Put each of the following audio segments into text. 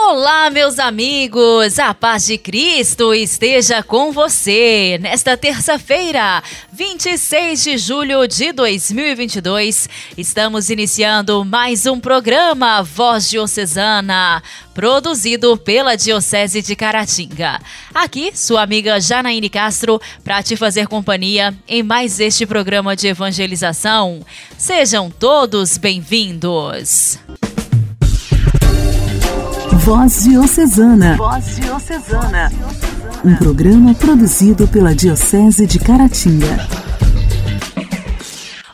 Olá, meus amigos! A paz de Cristo esteja com você. Nesta terça-feira, 26 de julho de 2022, estamos iniciando mais um programa Voz Diocesana, produzido pela Diocese de Caratinga. Aqui, sua amiga Janaíne Castro, para te fazer companhia em mais este programa de evangelização. Sejam todos bem-vindos! Voz Diocesana. Voz Diocesana. Um programa produzido pela Diocese de Caratinga.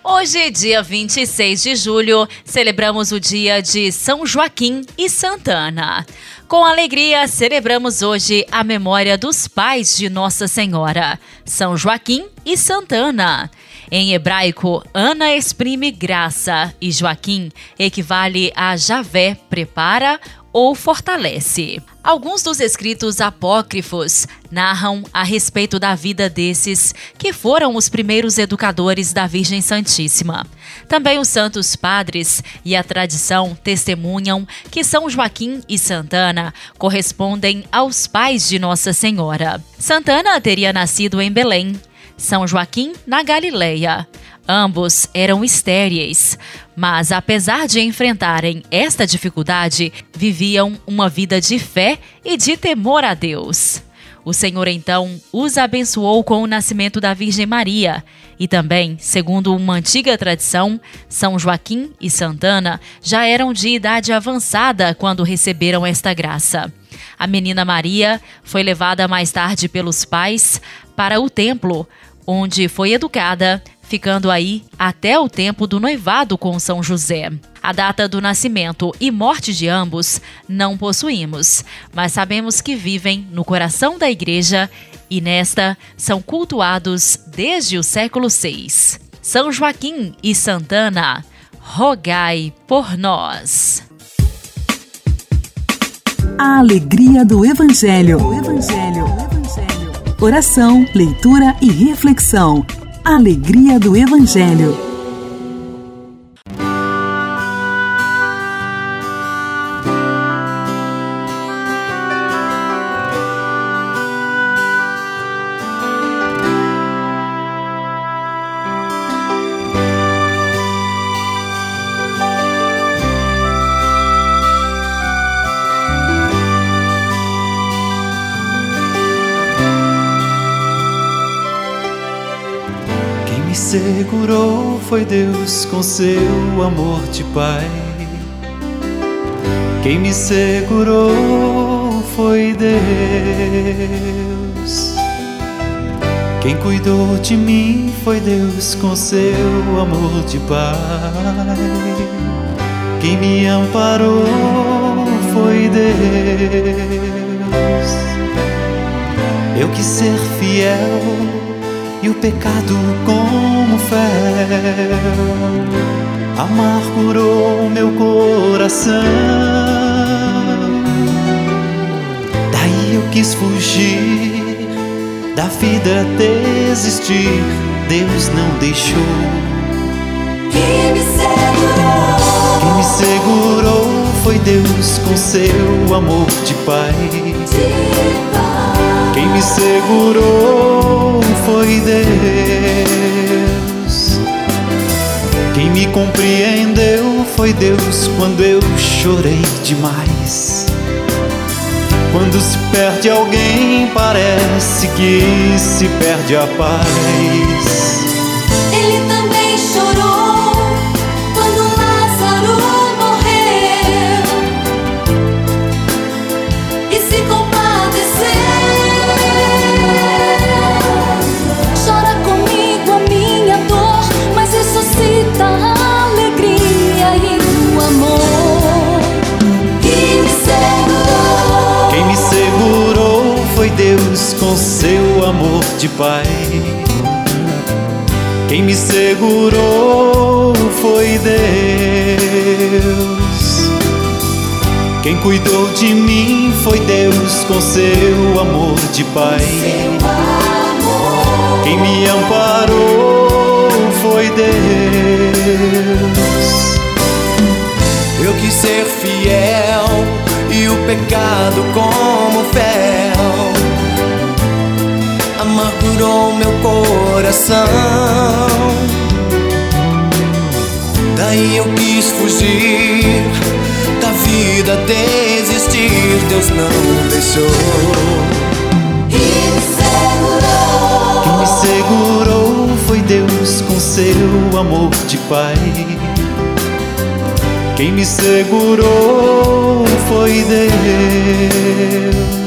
Hoje, dia 26 de julho, celebramos o dia de São Joaquim e Santana. Com alegria, celebramos hoje a memória dos pais de Nossa Senhora, São Joaquim e Santana. Em hebraico, Ana exprime graça e Joaquim equivale a Javé prepara ou fortalece. Alguns dos escritos apócrifos narram a respeito da vida desses que foram os primeiros educadores da Virgem Santíssima. Também os santos padres e a tradição testemunham que São Joaquim e Santana correspondem aos pais de Nossa Senhora. Santana teria nascido em Belém, São Joaquim na Galileia. Ambos eram estéreis, mas apesar de enfrentarem esta dificuldade, viviam uma vida de fé e de temor a Deus. O Senhor então os abençoou com o nascimento da Virgem Maria. E também, segundo uma antiga tradição, São Joaquim e Santana já eram de idade avançada quando receberam esta graça. A menina Maria foi levada mais tarde pelos pais para o templo, onde foi educada ficando aí até o tempo do noivado com São José. A data do nascimento e morte de ambos não possuímos, mas sabemos que vivem no coração da Igreja e nesta são cultuados desde o século VI. São Joaquim e Santana, rogai por nós. A alegria do Evangelho. O Evangelho. O Evangelho. Oração, leitura e reflexão. Alegria do Evangelho. Segurou foi Deus com seu amor de Pai. Quem me segurou foi Deus. Quem cuidou de mim foi Deus com seu amor de Pai. Quem me amparou foi Deus. Eu quis ser fiel e o pecado como fel amargurou meu coração. Daí eu quis fugir da vida, desistir. Deus não deixou. Quem me segurou? Quem me segurou foi Deus com seu amor de Pai. De pai. Quem me segurou foi Deus. Quem me compreendeu foi Deus quando eu chorei demais. Quando se perde alguém, parece que se perde a paz. Pai. Quem me segurou foi Deus. Quem cuidou de mim foi Deus com seu amor de Pai. Quem me amparou foi Deus. Eu quis ser fiel e o pecado como fel amargurou meu coração. Daí eu quis fugir da vida, desistir. Deus não deixou. Quem me segurou foi Deus com seu amor de Pai. Quem me segurou foi Deus.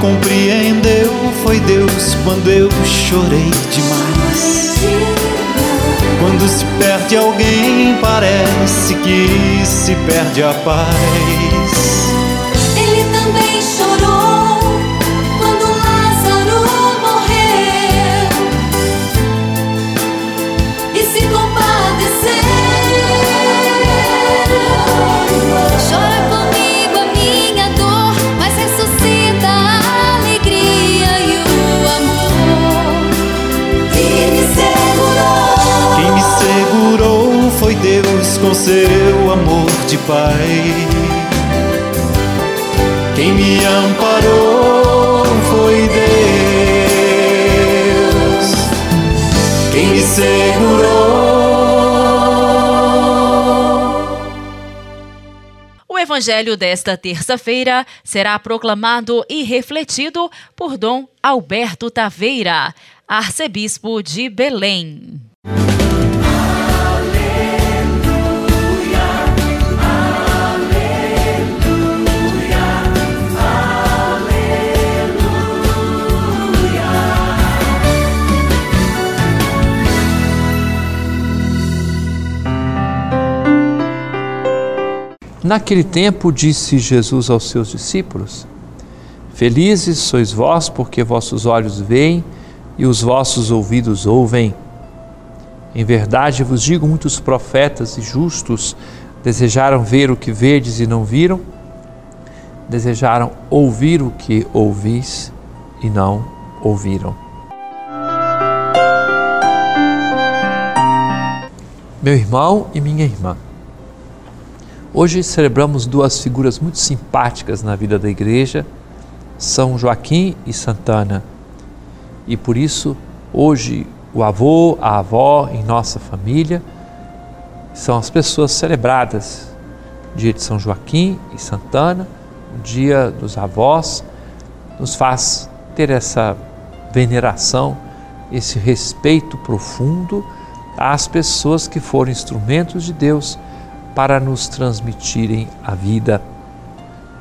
Compreendeu foi Deus quando eu chorei demais. Quando se perde alguém, parece que se perde a paz. Seu amor de Pai. Quem me amparou foi Deus. Quem me segurou. O evangelho desta terça-feira será proclamado e refletido por Dom Alberto Taveira, arcebispo de Belém. Naquele tempo disse Jesus aos seus discípulos: Felizes sois vós, porque vossos olhos veem e os vossos ouvidos ouvem. Em verdade vos digo: muitos profetas e justos desejaram ver o que vedes e não viram, desejaram ouvir o que ouvis e não ouviram. Meu irmão e minha irmã, Hoje celebramos duas figuras muito simpáticas na vida da igreja, São Joaquim e Santana. E por isso, hoje, o avô, a avó em nossa família são as pessoas celebradas. Dia de São Joaquim e Santana, o dia dos avós, nos faz ter essa veneração, esse respeito profundo às pessoas que foram instrumentos de Deus para nos transmitirem a vida.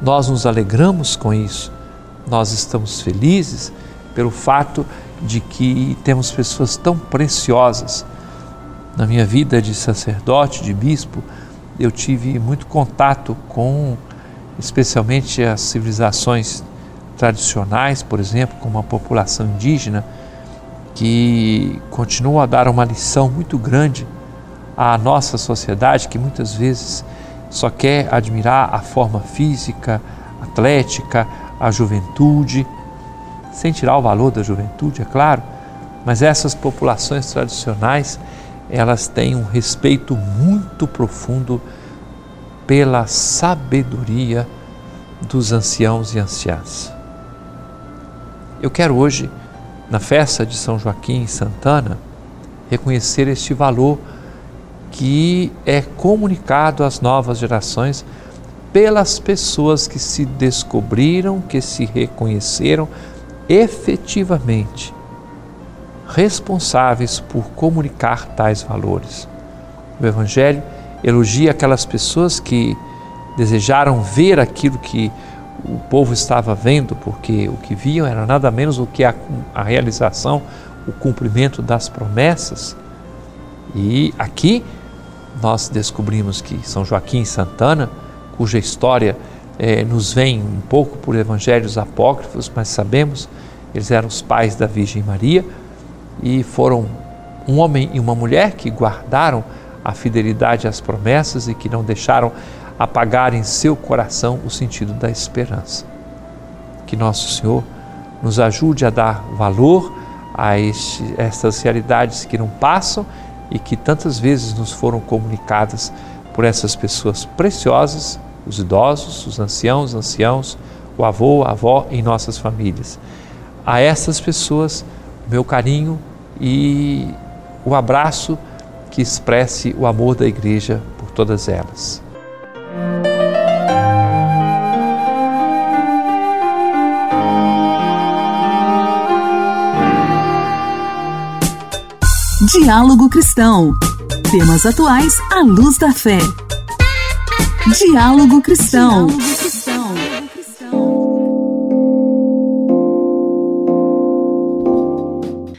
Nós nos alegramos com isso, nós estamos felizes pelo fato de que temos pessoas tão preciosas. Na minha vida de sacerdote, de bispo, eu tive muito contato com, especialmente, as civilizações tradicionais, por exemplo, como a população indígena, que continua a dar uma lição muito grande à nossa sociedade que muitas vezes só quer admirar a forma física, atlética, a juventude, sem tirar o valor da juventude, é claro, mas essas populações tradicionais, elas têm um respeito muito profundo pela sabedoria dos anciãos e anciãs. Eu quero hoje, na festa de São Joaquim e Santana, reconhecer este valor que é comunicado às novas gerações pelas pessoas que se descobriram, que se reconheceram efetivamente responsáveis por comunicar tais valores. O Evangelho elogia aquelas pessoas que desejaram ver aquilo que o povo estava vendo, porque o que viam era nada menos do que a, a realização, o cumprimento das promessas. E aqui nós descobrimos que São Joaquim e Santana, cuja história eh, nos vem um pouco por evangelhos apócrifos, mas sabemos, eles eram os pais da Virgem Maria e foram um homem e uma mulher que guardaram a fidelidade às promessas e que não deixaram apagar em seu coração o sentido da esperança. Que Nosso Senhor nos ajude a dar valor a este, essas realidades que não passam e que tantas vezes nos foram comunicadas por essas pessoas preciosas, os idosos, os anciãos, anciãos, o avô, a avó em nossas famílias. A essas pessoas, meu carinho e o abraço que expresse o amor da igreja por todas elas. Diálogo Cristão. Temas atuais à luz da fé. Diálogo Cristão.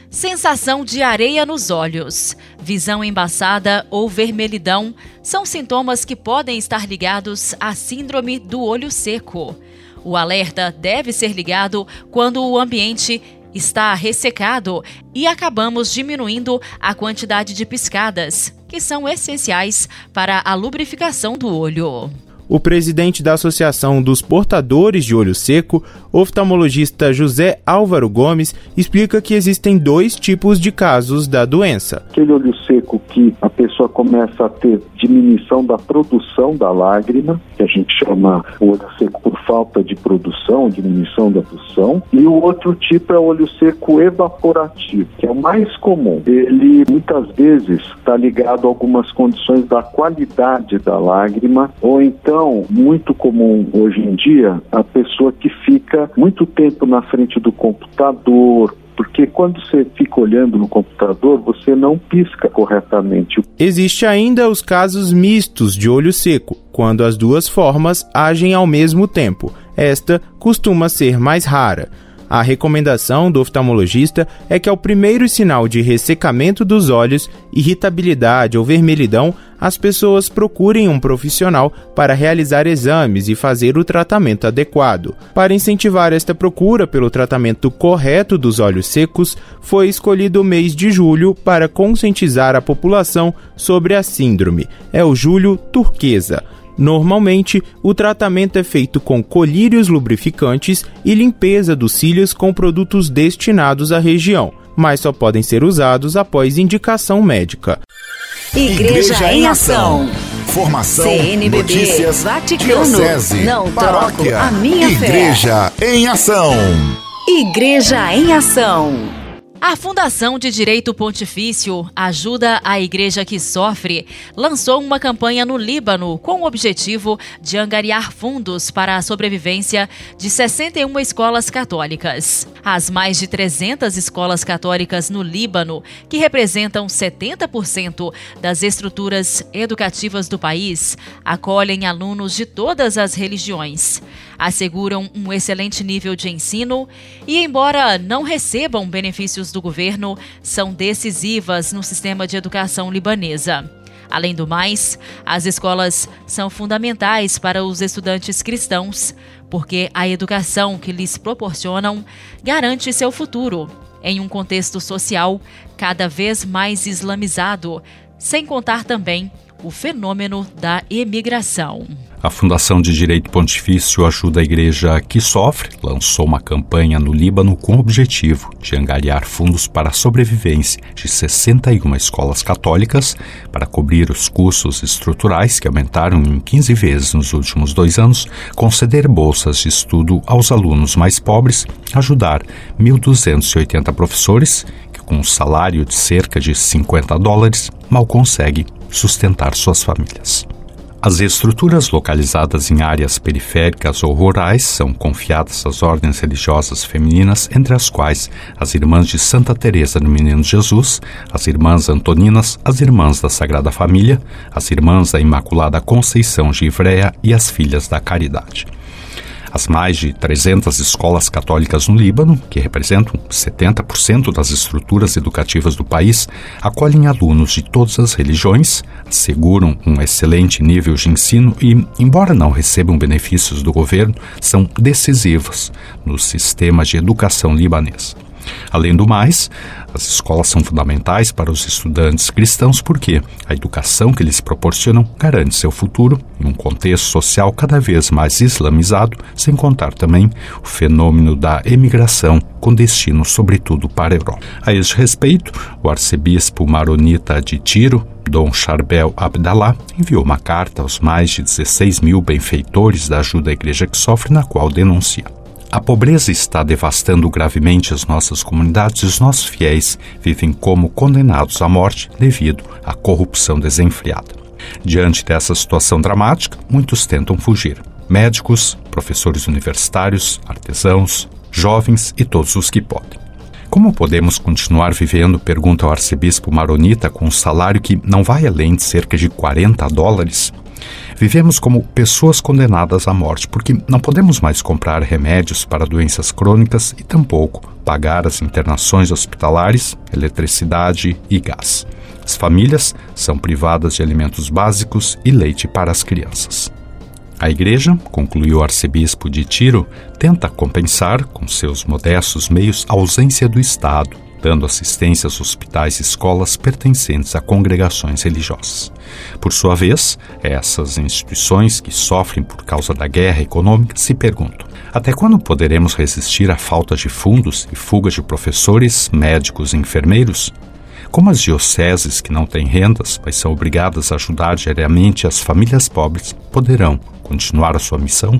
Sensação de areia nos olhos, visão embaçada ou vermelhidão são sintomas que podem estar ligados à síndrome do olho seco. O alerta deve ser ligado quando o ambiente está ressecado e acabamos diminuindo a quantidade de piscadas, que são essenciais para a lubrificação do olho. O presidente da Associação dos Portadores de Olho Seco, oftalmologista José Álvaro Gomes, explica que existem dois tipos de casos da doença. Aquele olho seco que a pessoa começa a ter diminuição da produção da lágrima, que a gente chama olho seco por falta de produção, diminuição da produção, e o outro tipo é o olho seco evaporativo, que é o mais comum. Ele muitas vezes está ligado a algumas condições da qualidade da lágrima, ou então, muito comum hoje em dia, a pessoa que fica muito tempo na frente do computador, porque quando você fica olhando no computador, você não pisca corretamente. Existe ainda os casos mistos de olho seco, quando as duas formas agem ao mesmo tempo. Esta costuma ser mais rara. A recomendação do oftalmologista é que ao primeiro sinal de ressecamento dos olhos, irritabilidade ou vermelhidão, as pessoas procurem um profissional para realizar exames e fazer o tratamento adequado. Para incentivar esta procura pelo tratamento correto dos olhos secos, foi escolhido o mês de julho para conscientizar a população sobre a síndrome. É o Julho Turquesa. Normalmente, o tratamento é feito com colírios lubrificantes e limpeza dos cílios com produtos destinados à região, mas só podem ser usados após indicação médica. Igreja, Igreja em Ação. Formação, CNBB, notícias, Vaticano, diocese, não paróquia, troco a minha Igreja fé. em Ação. Igreja em Ação. A Fundação de Direito Pontifício Ajuda a Igreja que Sofre lançou uma campanha no Líbano com o objetivo de angariar fundos para a sobrevivência de 61 escolas católicas. As mais de 300 escolas católicas no Líbano, que representam 70% das estruturas educativas do país, acolhem alunos de todas as religiões asseguram um excelente nível de ensino e, embora não recebam benefícios do governo, são decisivas no sistema de educação libanesa. Além do mais, as escolas são fundamentais para os estudantes cristãos, porque a educação que lhes proporcionam garante seu futuro em um contexto social cada vez mais islamizado, sem contar também o fenômeno da imigração. A Fundação de Direito Pontifício Ajuda a Igreja que Sofre lançou uma campanha no Líbano com o objetivo de angariar fundos para a sobrevivência de 61 escolas católicas para cobrir os custos estruturais que aumentaram em 15 vezes nos últimos dois anos, conceder bolsas de estudo aos alunos mais pobres, ajudar 1.280 professores que, com um salário de cerca de 50 dólares, mal conseguem sustentar suas famílias. As estruturas localizadas em áreas periféricas ou rurais são confiadas às ordens religiosas femininas, entre as quais as Irmãs de Santa Teresa do Menino Jesus, as Irmãs Antoninas, as Irmãs da Sagrada Família, as Irmãs da Imaculada Conceição de Ivrea e as Filhas da Caridade. As mais de 300 escolas católicas no Líbano, que representam 70% das estruturas educativas do país, acolhem alunos de todas as religiões, asseguram um excelente nível de ensino e, embora não recebam benefícios do governo, são decisivas no sistema de educação libanês. Além do mais, as escolas são fundamentais para os estudantes cristãos porque a educação que eles proporcionam garante seu futuro em um contexto social cada vez mais islamizado, sem contar também o fenômeno da emigração com destino sobretudo para a Europa. A este respeito, o arcebispo maronita de Tiro, Dom Charbel Abdallah, enviou uma carta aos mais de 16 mil benfeitores da ajuda à igreja que sofre, na qual denuncia a pobreza está devastando gravemente as nossas comunidades e os nossos fiéis vivem como condenados à morte devido à corrupção desenfreada. Diante dessa situação dramática, muitos tentam fugir. Médicos, professores universitários, artesãos, jovens e todos os que podem. Como podemos continuar vivendo, pergunta o arcebispo Maronita, com um salário que não vai além de cerca de 40 dólares? Vivemos como pessoas condenadas à morte, porque não podemos mais comprar remédios para doenças crônicas e tampouco pagar as internações hospitalares, eletricidade e gás. As famílias são privadas de alimentos básicos e leite para as crianças. A igreja, concluiu o arcebispo de Tiro, tenta compensar, com seus modestos meios, a ausência do Estado, dando assistência aos hospitais e escolas pertencentes a congregações religiosas. Por sua vez, essas instituições que sofrem por causa da guerra econômica se perguntam: até quando poderemos resistir à falta de fundos e fuga de professores, médicos e enfermeiros? Como as dioceses que não têm rendas, mas são obrigadas a ajudar diariamente as famílias pobres, poderão continuar a sua missão?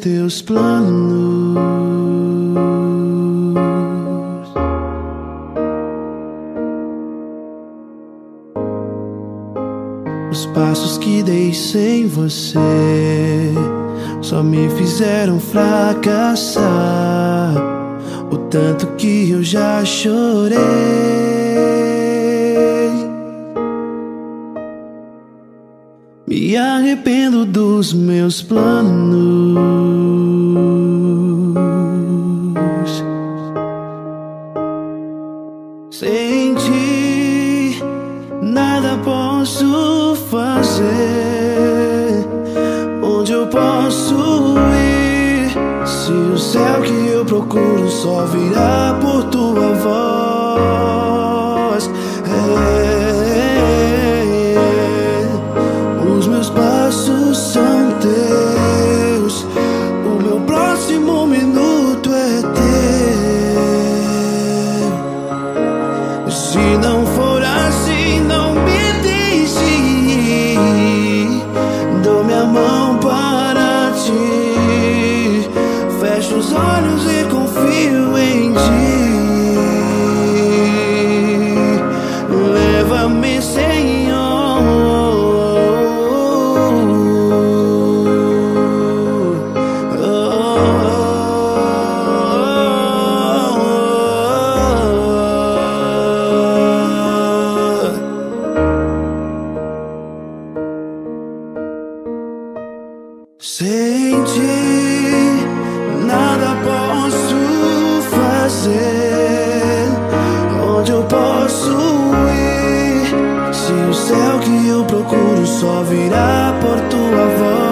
Teus planos. Os passos que dei sem você só me fizeram fracassar. O tanto que eu já chorei. Me arrependo dos meus planos. Sem ti, nada posso fazer. Onde eu posso ir? Se o céu que eu procuro só virá posso ir? Se o céu que eu procuro só virá por tua voz.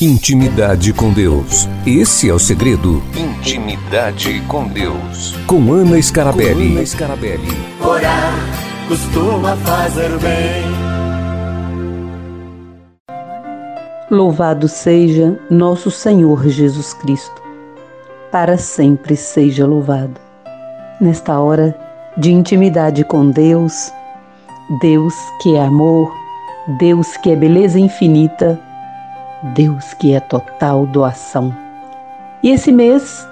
Intimidade com Deus. Esse é o segredo. Intimidade com Deus. Com Ana Scarabelli. Com Ana Scarabelli. Orar costuma fazer bem. Louvado seja nosso Senhor Jesus Cristo. Para sempre seja louvado. Nesta hora de intimidade com Deus, Deus que é amor, Deus que é beleza infinita, Deus que é total doação. E esse mês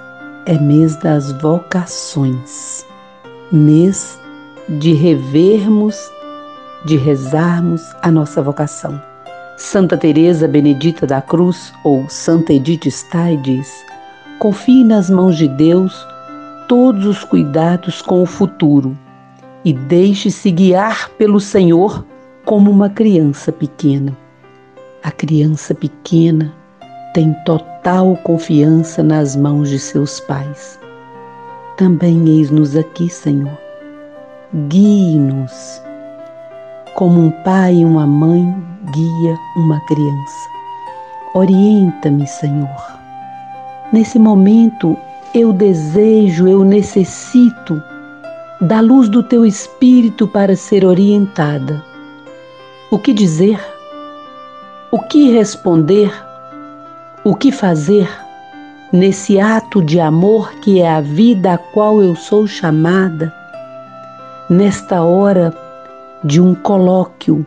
é mês das vocações, mês de revermos, de rezarmos a nossa vocação. Santa Teresa Benedita da Cruz ou Santa Edith Stein diz: Confie nas mãos de Deus todos os cuidados com o futuro e deixe-se guiar pelo Senhor como uma criança pequena. A criança pequena tem total confiança nas mãos de seus pais. Também eis-nos aqui, Senhor. Guie-nos como um pai e uma mãe guia uma criança. Orienta-me, Senhor. Nesse momento eu desejo, eu necessito da luz do teu espírito para ser orientada. O que dizer? O que responder? O que fazer nesse ato de amor que é a vida a qual eu sou chamada? Nesta hora de um colóquio.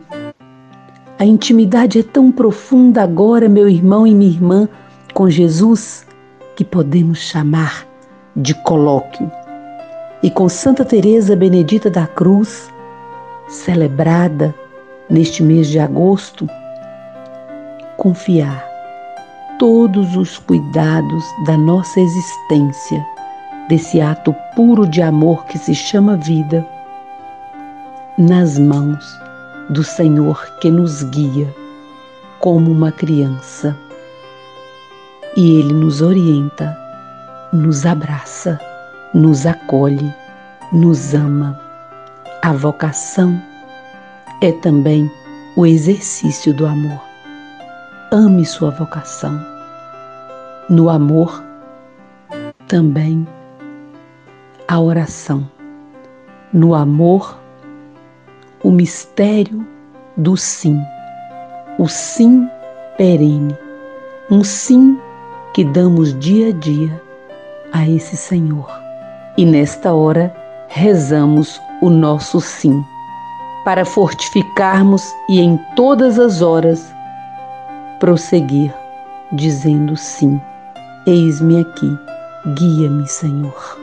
A intimidade é tão profunda agora, meu irmão e minha irmã, com Jesus, que podemos chamar de colóquio. E com Santa Teresa Benedita da Cruz, celebrada neste mês de agosto, confiar todos os cuidados da nossa existência, desse ato puro de amor que se chama vida nas mãos do Senhor que nos guia como uma criança. E Ele nos orienta, nos abraça, nos acolhe, nos ama. A vocação é também o exercício do amor. Ame sua vocação. No amor, também a oração. No amor, o mistério do sim, o sim perene, um sim que damos dia a dia a esse Senhor. E nesta hora rezamos o nosso sim, para fortificarmos e em todas as horas prosseguir dizendo sim. Eis-me aqui, guia-me, Senhor.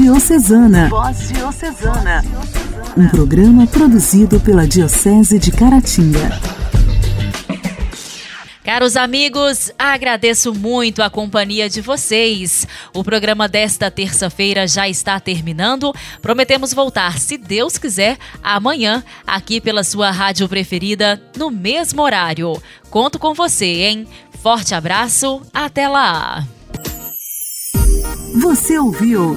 Diocesana. Voz Diocesana. Um programa produzido pela Diocese de Caratinga. Caros amigos, agradeço muito a companhia de vocês. O programa desta terça-feira já está terminando. Prometemos voltar, se Deus quiser, amanhã, aqui pela sua rádio preferida, no mesmo horário. Conto com você, hein? Forte abraço, até lá! Você ouviu